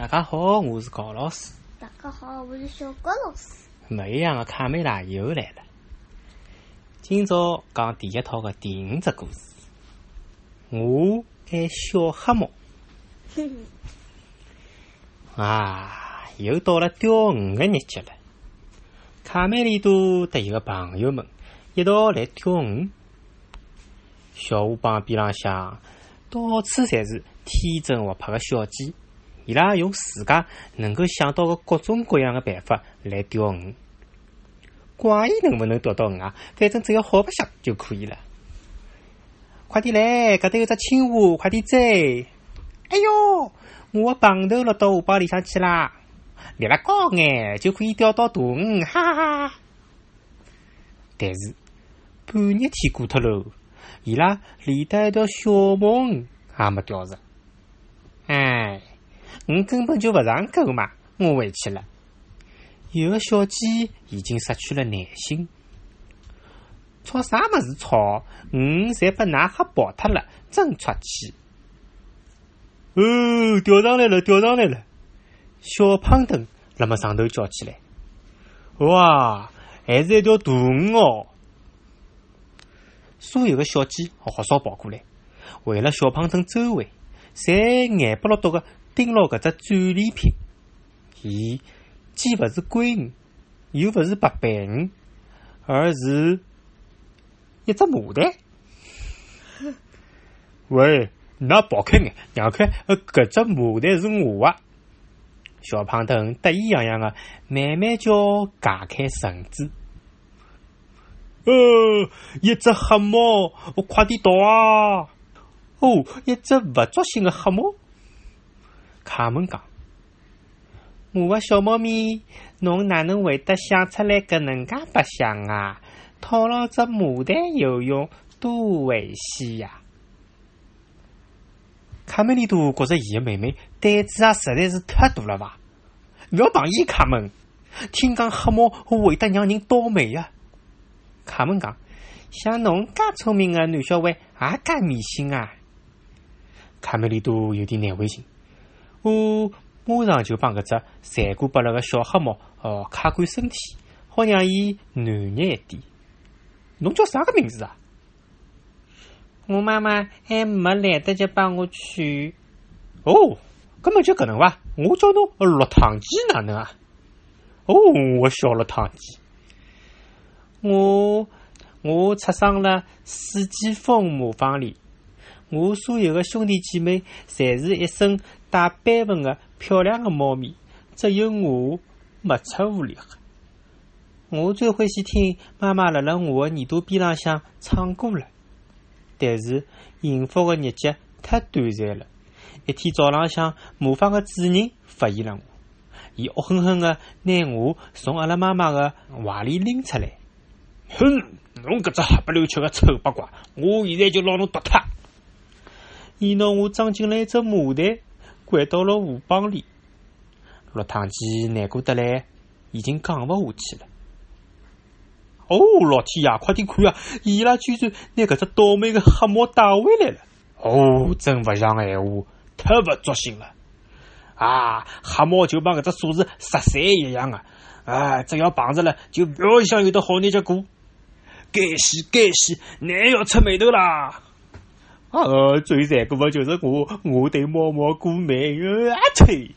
大家好，我是高老师。大家好，我是小高老师。不一样的卡梅拉又来了。今朝讲第一套的第五只故事。我爱小黑猫。啊，又到了钓鱼的日节了。卡梅利多和伊个朋友们一道来钓鱼。小河浜边浪向到处侪是天真活泼的小鸡。伊拉用自家能够想到的各种各样的办法来钓鱼，管伊能不能钓到鱼啊？反正只要好白相就可以了。快点来，搿搭有只青蛙，快点追！哎哟，我的棒头落到河浜里向去啦！立了高眼就可以钓到大鱼，哈哈哈！但是半日天过脱喽，伊拉连得一条小毛鱼也没钓着。哎。我根本就不上钩嘛！我回去了。有个小鸡已经失去了耐心，吵啥么子吵？鱼侪被拿黑跑脱了，真出气！哦，钓上来了，钓上来了！小胖墩辣么上头叫起来：“哇，还是一条大鱼哦！”所有的小鸡号召跑过来，围了小胖墩周围，侪眼不落多个。盯牢搿只战利品，伊既勿是龟鱼，又勿是白板鱼，而是一只牡丹。喂，那跑开眼，让开！搿只牡丹是我啊！小胖墩得意洋洋的慢慢叫解开绳子。哦，一只黑猫，我快点逃啊！哦，一只勿作兴的黑猫。卡门讲：“我个小猫咪，侬哪能会得想出来搿能介白相啊？套牢只牡丹游泳多危险呀！”卡梅利多觉着伊个妹妹胆子啊实在是太大了吧？勿要碰伊，卡门！听讲黑猫会得让人倒霉呀！卡门讲：“像侬介聪明个男小孩，也介迷信啊！”卡梅利多有点难为情。我马上就帮搿只残酷不勒个小黑猫哦卡干身体，好让伊暖热一点。侬叫啥个名字啊？我妈妈还没来得及帮我取。哦，根本就搿能伐？我叫侬落汤鸡哪能啊？哦，我小落汤鸡。我我出生了四季风磨坊里，我所有的兄弟姐妹侪是一身。带斑纹的漂亮的猫咪，只有我没出屋里。我最欢喜听妈妈辣辣我的耳朵边浪向唱歌了。但是幸福的日节太短暂了。一天早浪向，魔方的主人发现了我，伊恶狠狠的拿我从阿拉妈妈的怀里拎出来。哼，侬搿只黑不溜秋的丑八怪，我现在就拿侬剁脱！伊拿我装进了一只麻袋。拐到了河浜里，落汤鸡难过得来，已经讲勿下去了。哦，老天爷，快点看啊！伊拉居然拿搿只倒霉的黑猫带回来了！哦，真勿像闲话，太勿作兴了！啊，黑猫就帮搿只锁匙十三一样啊！啊，只要碰着了，就不要想有得好日子过。该死，该死，难要出眉头啦！啊！最残酷的就是我，我对猫猫过敏。啊吹！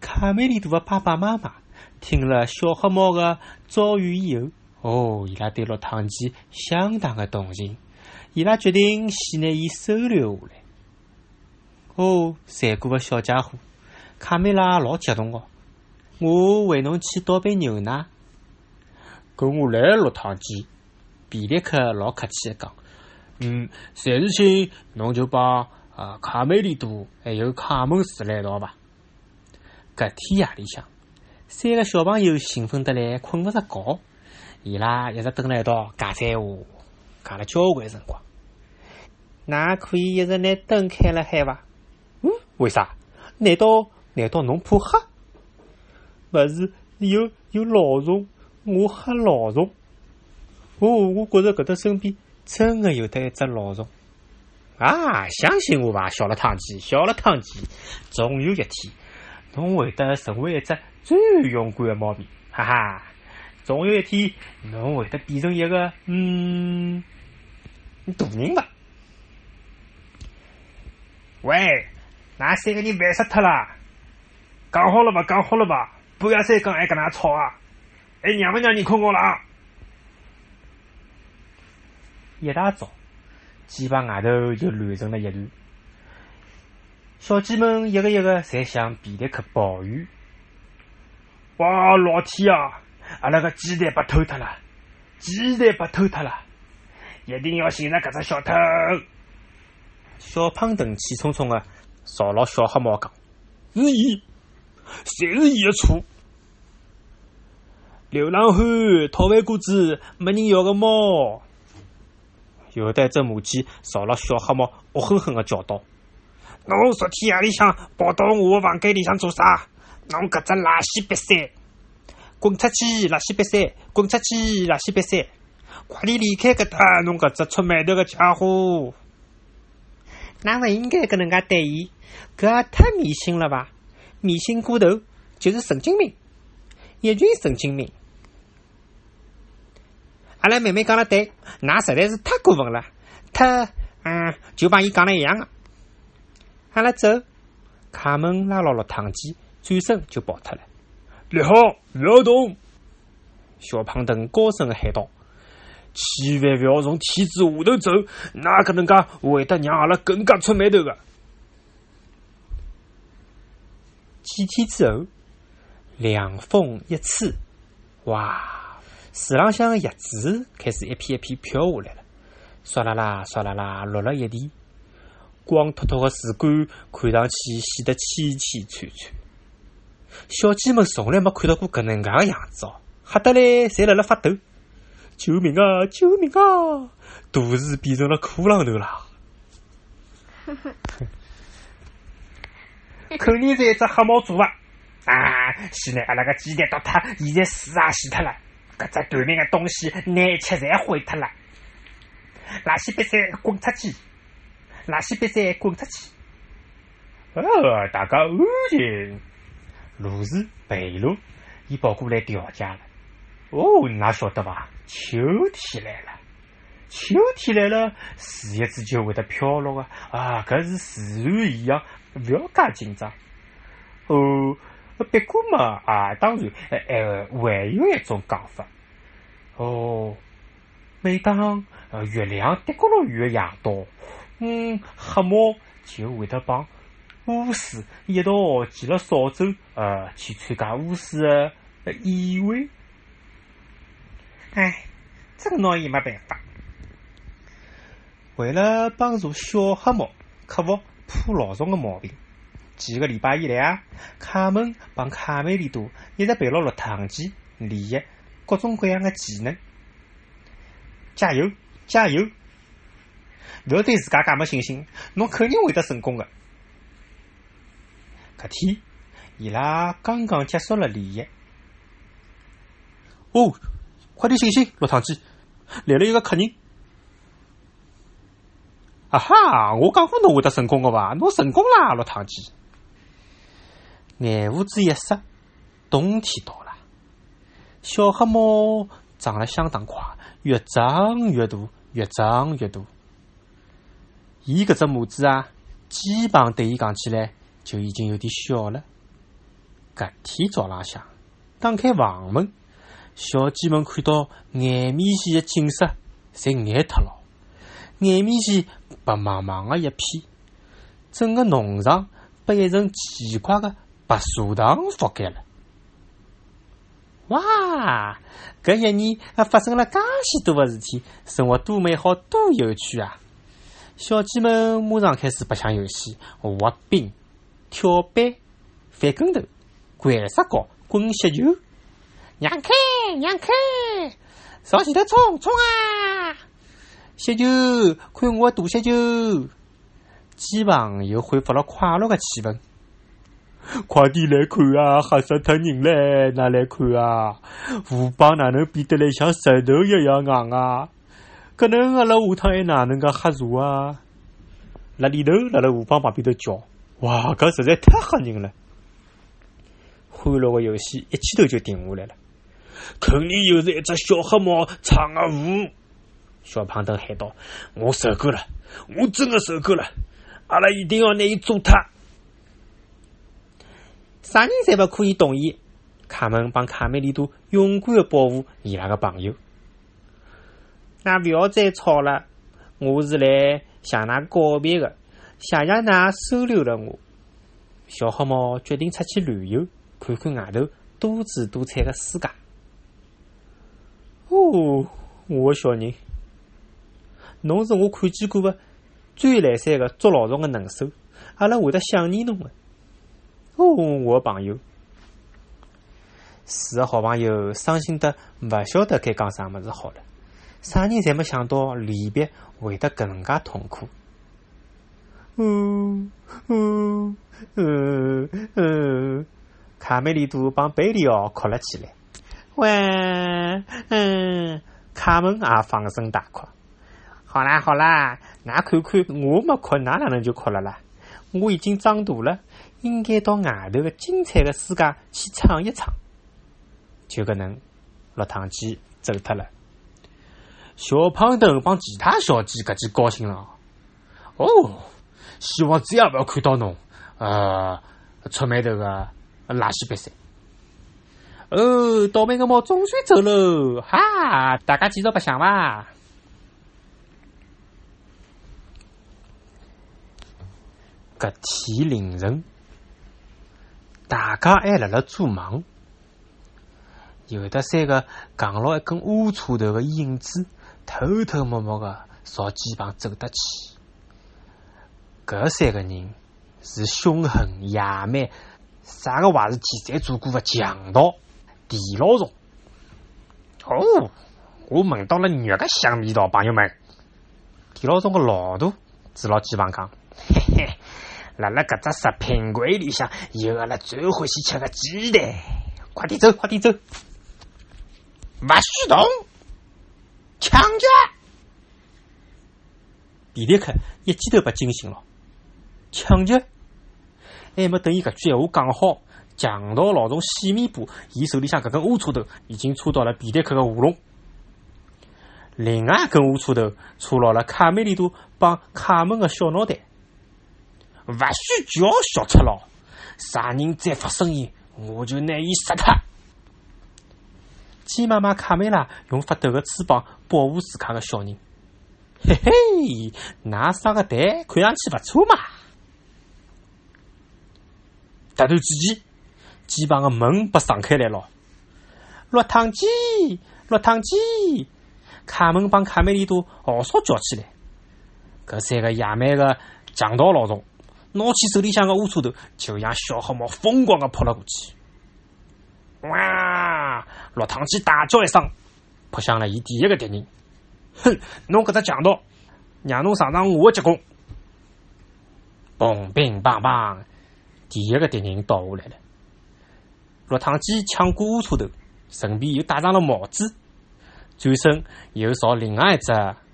卡梅利多的爸爸妈妈听了小黑猫的遭遇以后，哦，伊拉对落汤鸡相当的同情，伊拉决定先拿伊收留下来。哦，残酷的小家伙，卡梅拉老激动哦！我为侬去倒杯牛奶。跟我来，落汤鸡。比利克老客气的讲。嗯，暂时性侬就把啊卡梅利多还有卡门住来一道吧。搿天夜里向，三个小朋友兴奋得来困勿着觉，伊拉一直蹲辣一道讲闲话，讲了交关辰光。㑚可以一直拿灯开了海伐？嗯，为啥？难道难道侬怕黑？勿是有有老虫，我吓老虫。哦，我觉着搿搭身边。真的有得一只老鼠，啊，相信我吧，小了汤鸡，小了汤鸡，总有一天，侬会得成为一只最勇敢的猫咪，哈哈！总有一天，侬会得变成一个嗯大人吧？喂，那三个人烦死脱了！讲好了吧，讲好了吧，不要再跟还跟那吵啊！还让不让你困觉了啊？一大早，鸡巴外头就乱成了一团，小鸡们一个一个侪向皮特克抱怨：“哇，老天啊！阿拉个鸡蛋被偷脱了，鸡蛋被偷脱了！一定要寻着搿只小偷！”小胖墩气冲冲的朝牢小黑猫讲：“是伊，侪是伊的错！流浪汉、讨饭果子、没人要个猫。”有的只母鸡朝了小黑猫恶狠狠的叫道：“侬昨天夜里向跑到我的房间里向做啥？侬搿只垃圾瘪三！滚出去！垃圾瘪三！滚出去！垃圾瘪三！快点离开搿搭！侬搿只出卖头的家伙！那勿应该搿能介对伊，搿也太迷信了吧？迷信过头就是神经病，一群神经病！”阿拉妹妹讲了对，那实在是太过分了，太嗯，就帮伊讲了一样的。阿拉走，卡门拉牢了汤鸡，转身就跑脱了。立好，不要动！小胖墩高声的喊道：“千万不要从梯子下头走，那搿能介会得让阿拉更加出眉头的。”几天之后，凉风一吹，哇！树浪向个叶子开始一片一片飘下来了，唰啦啦，唰啦啦，落了一地。光秃秃个树干看上去显得凄凄惨惨。小鸡们从来没看到过搿能介个样子哦，吓得嘞，侪辣辣发抖。救命啊！救命啊！大树变成了枯浪头啦！肯定是一只黑猫做的啊！先拿阿拉个鸡蛋倒脱，现在水也死脱了。搿只短命的东西，拿一切侪毁脱了！垃圾瘪三，滚出去！垃圾瘪三，滚出去！哦，大家安静！路是背路，伊跑过来调解了。哦，哪晓得伐？秋天来了，秋天来了，树叶子就会得飘落个啊！搿是自然现象，勿要介紧张。哦。不过嘛，啊，当然，呃呃，还有一种讲法，哦，每当呃月亮跌过落雨的夜到，嗯，黑猫就会得帮巫师一道骑了扫帚，呃，去参加巫师的宴会。哎，这个闹也没办法。为了帮助小黑猫克服怕老虫的毛病。几个礼拜以来啊，卡门帮卡梅利多一直陪牢了堂吉练习各种各样的技能。加油，加油！不要对自家介没信心，侬肯定会得成功的。搿天，伊拉刚刚结束了练习。哦，快点醒醒，落汤鸡，来了一个客人。啊哈，我讲过侬会得成功的伐？侬成功啦，落汤鸡。眼胡子一塞，冬天到了。小黑猫长得相当快，越长越大，越长越大。伊搿只母子啊，肩膀对伊讲起来就已经有点小了。搿天早浪向，打开房门，小鸡们看到眼面前的景色，侪眼脱了。眼面前白茫茫的一片，整个农场被一层奇怪的。把树塘覆盖了，哇！搿一年啊，发生了介许多的事体，生活多美好，多有趣啊！小鸡们马上开始白相游戏，滑冰、跳板、翻跟头、掼石膏、滚雪球。让开，让开！朝前头冲，冲啊！雪球，看我大雪球！鸡房又恢复了快乐的气氛。快点来看啊！吓死脱人嘞！哪来看啊？河蚌哪能变得来像石头一样硬啊？搿能阿拉下趟还哪能个喝茶啊？辣里头辣辣河浜旁边头叫，哇，搿实在太吓人了。欢乐个游戏一记头就停下来了。肯定又是一只小黑猫闯个祸。小胖墩喊道：“我受够了，我真的受够了！阿拉一定要拿伊做脱。啥人侪勿可以动伊。”卡门帮卡梅利多勇敢的保护伊拉个朋友。那勿要再吵了，我是来向㑚告别的，谢谢㑚收留了我。小黑猫决定出去旅游，看看外头多姿多彩的世界。哦，我的小人。侬是我看见过的最来三个捉老鼠的能手，阿拉会得想念侬的。哦，我朋友，四个好朋友伤心得勿晓得该讲啥么子好了。啥人侪没想到离别会得搿能介痛苦。嗯嗯嗯嗯，卡梅利多帮贝里奥哭了起来。喂，嗯，卡门也放声大哭。好啦好啦，㑚看看我没哭，㑚哪能就哭了啦？我已经长大了，应该到外头个精彩的世界去闯一闯。就搿能，落汤鸡走脱了。小胖墩帮其他小鸡搿记高兴了。哦，希望再也勿要看到侬，呃，出卖头个垃圾比赛。哦，倒霉个猫总算走喽！哈，大家继续白相伐？搿天凌晨，大家还辣辣做梦，有的三个扛牢一根乌车头的影子，偷偷摸摸的朝机房走得去。搿三个人是凶狠野蛮，啥个坏事体侪做过的强盗地老虫。哦，我闻到了肉个香味道，朋友们。地老虫个老大指牢机房讲：“嘿。”辣辣搿只食品柜里向有阿拉最欢喜吃个鸡蛋，快点走，快点走！勿许动！抢劫！皮迪克一记头被惊醒了，抢劫！还没等伊搿句闲话讲好，强盗老总细米布，伊手里向搿根乌车头已经戳到了皮迪克的喉咙，另外一根乌车头戳牢了卡梅利多帮卡门个小脑袋。勿许叫小赤佬！啥人再发声音，我就拿伊杀脱。鸡妈妈卡梅拉用发抖的翅膀保护自家的小人。嘿嘿，那生个蛋看上去勿错嘛！突然之间，鸡房的门被敞开来了。落汤鸡，落汤鸡！卡门帮卡梅利多嗷嗷叫起来。搿三个野蛮的强盗老总。拿起手里向个乌车头，就像小黑猫疯狂的扑了过去。哇！落汤鸡大叫一声，扑向了伊第一个敌人。哼，侬搿只强盗，让侬尝尝我的结棍！嘣乒乓乓，第一个敌人倒下来了。落汤鸡抢过乌车头，顺便又戴上了帽子，转身又朝另外一只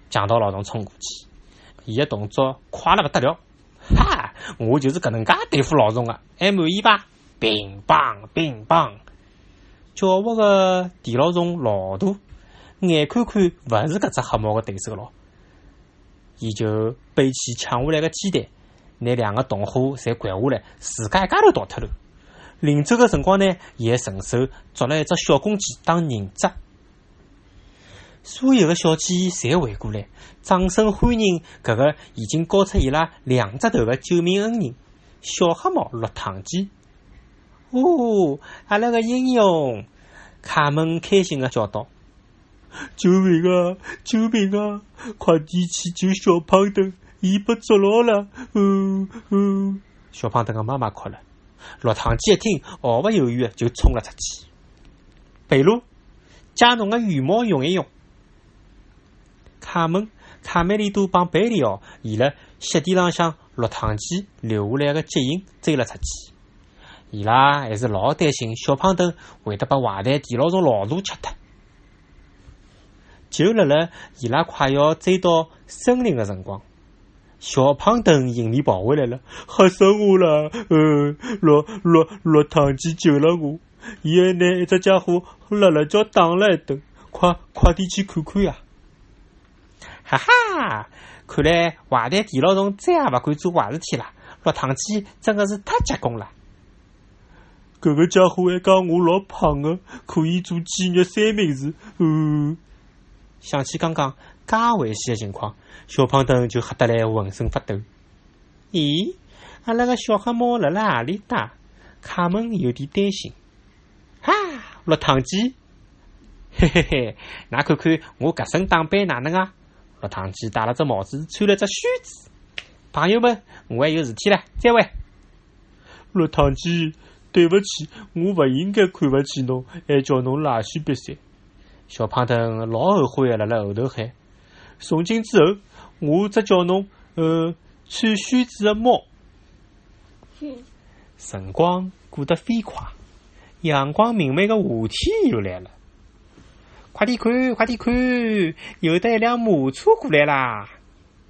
强盗老总冲过去。伊的动作快了不得了。哈，我就是搿能介对付老总的，还满意吧？乒乓乒乓，狡猾个地老虫老大，眼看看勿是搿只黑猫的对手咯，伊就背起抢下来的鸡蛋，拿两个同伙侪掼下来，自家一家头逃脱了。临走的辰光呢，伊还顺手捉了一只小公鸡当人质。所有的小鸡侪围过来，掌声欢迎搿个已经高出伊拉两只头的救命恩人——小黑猫落汤鸡。哦，阿拉个英雄！卡门开心的叫道：“救命啊！救命啊！快点去救小胖墩，伊被捉牢了！”嗯嗯，小胖墩的妈妈哭了。落汤鸡一听，毫不犹豫的就冲了出去。贝鲁，将侬的羽毛用一用。卡门、卡梅利多帮贝里奥，沿了雪地浪向落汤鸡留下来的脚印追了出去。伊拉还是老担心小胖墩会得把坏蛋地老虫老鼠吃脱。就辣辣伊拉快要追到森林的辰光，小胖墩迎面跑回来了，吓死我了！呃，落落落汤鸡救了我，伊还拿一只家伙辣辣叫打了一顿，快快点去看看呀！哈哈，看来坏蛋地老虫再也勿敢做坏事体了。落汤鸡真的是太结棍了。搿个家伙还讲我老胖个，可以做鸡肉三明治。呃，想起刚刚介危险的情况，小胖墩就吓得来浑身发抖。咦，阿拉个小黑猫辣辣何里搭？卡门有点担心。哈，落汤鸡，嘿嘿嘿，㑚看看我搿身打扮哪能啊？落汤鸡戴了只帽子，穿了只靴子。朋友们，我还有事体了，再会。落汤鸡。对不起，我勿应该看勿起侬，还叫侬垃圾瘪三。小胖墩老后悔的，辣辣后头喊。从今之后，我只叫侬呃穿靴子的猫。辰光过得飞快，阳光明媚的夏天又来了。快点看，快点看，有得一辆马车过来啦！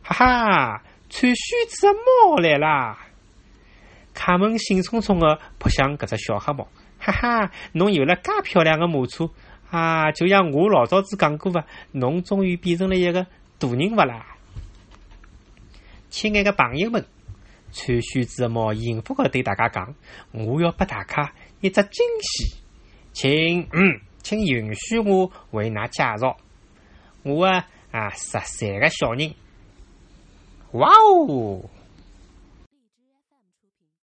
哈哈，穿靴子的猫来啦！卡门兴冲冲的扑向搿只小黑猫，哈哈！侬有了介漂亮的马车啊！就像我老早子讲过伐，侬终于变成了一个大人物啦！亲爱的朋友们，穿靴子的猫幸福的对大家讲：“我要拨大家一只惊喜，请嗯，请允许我为㑚介绍我啊啊十三个小人。”哇哦！